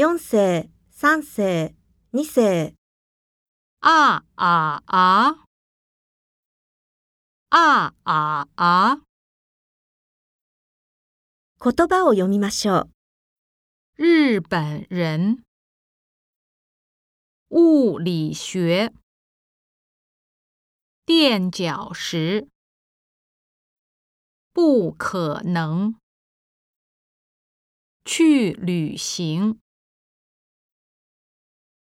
4世、3世、2世、あああ。あああ！言葉を読みましょう。日本人，物理学，垫脚石，不可能，去旅行。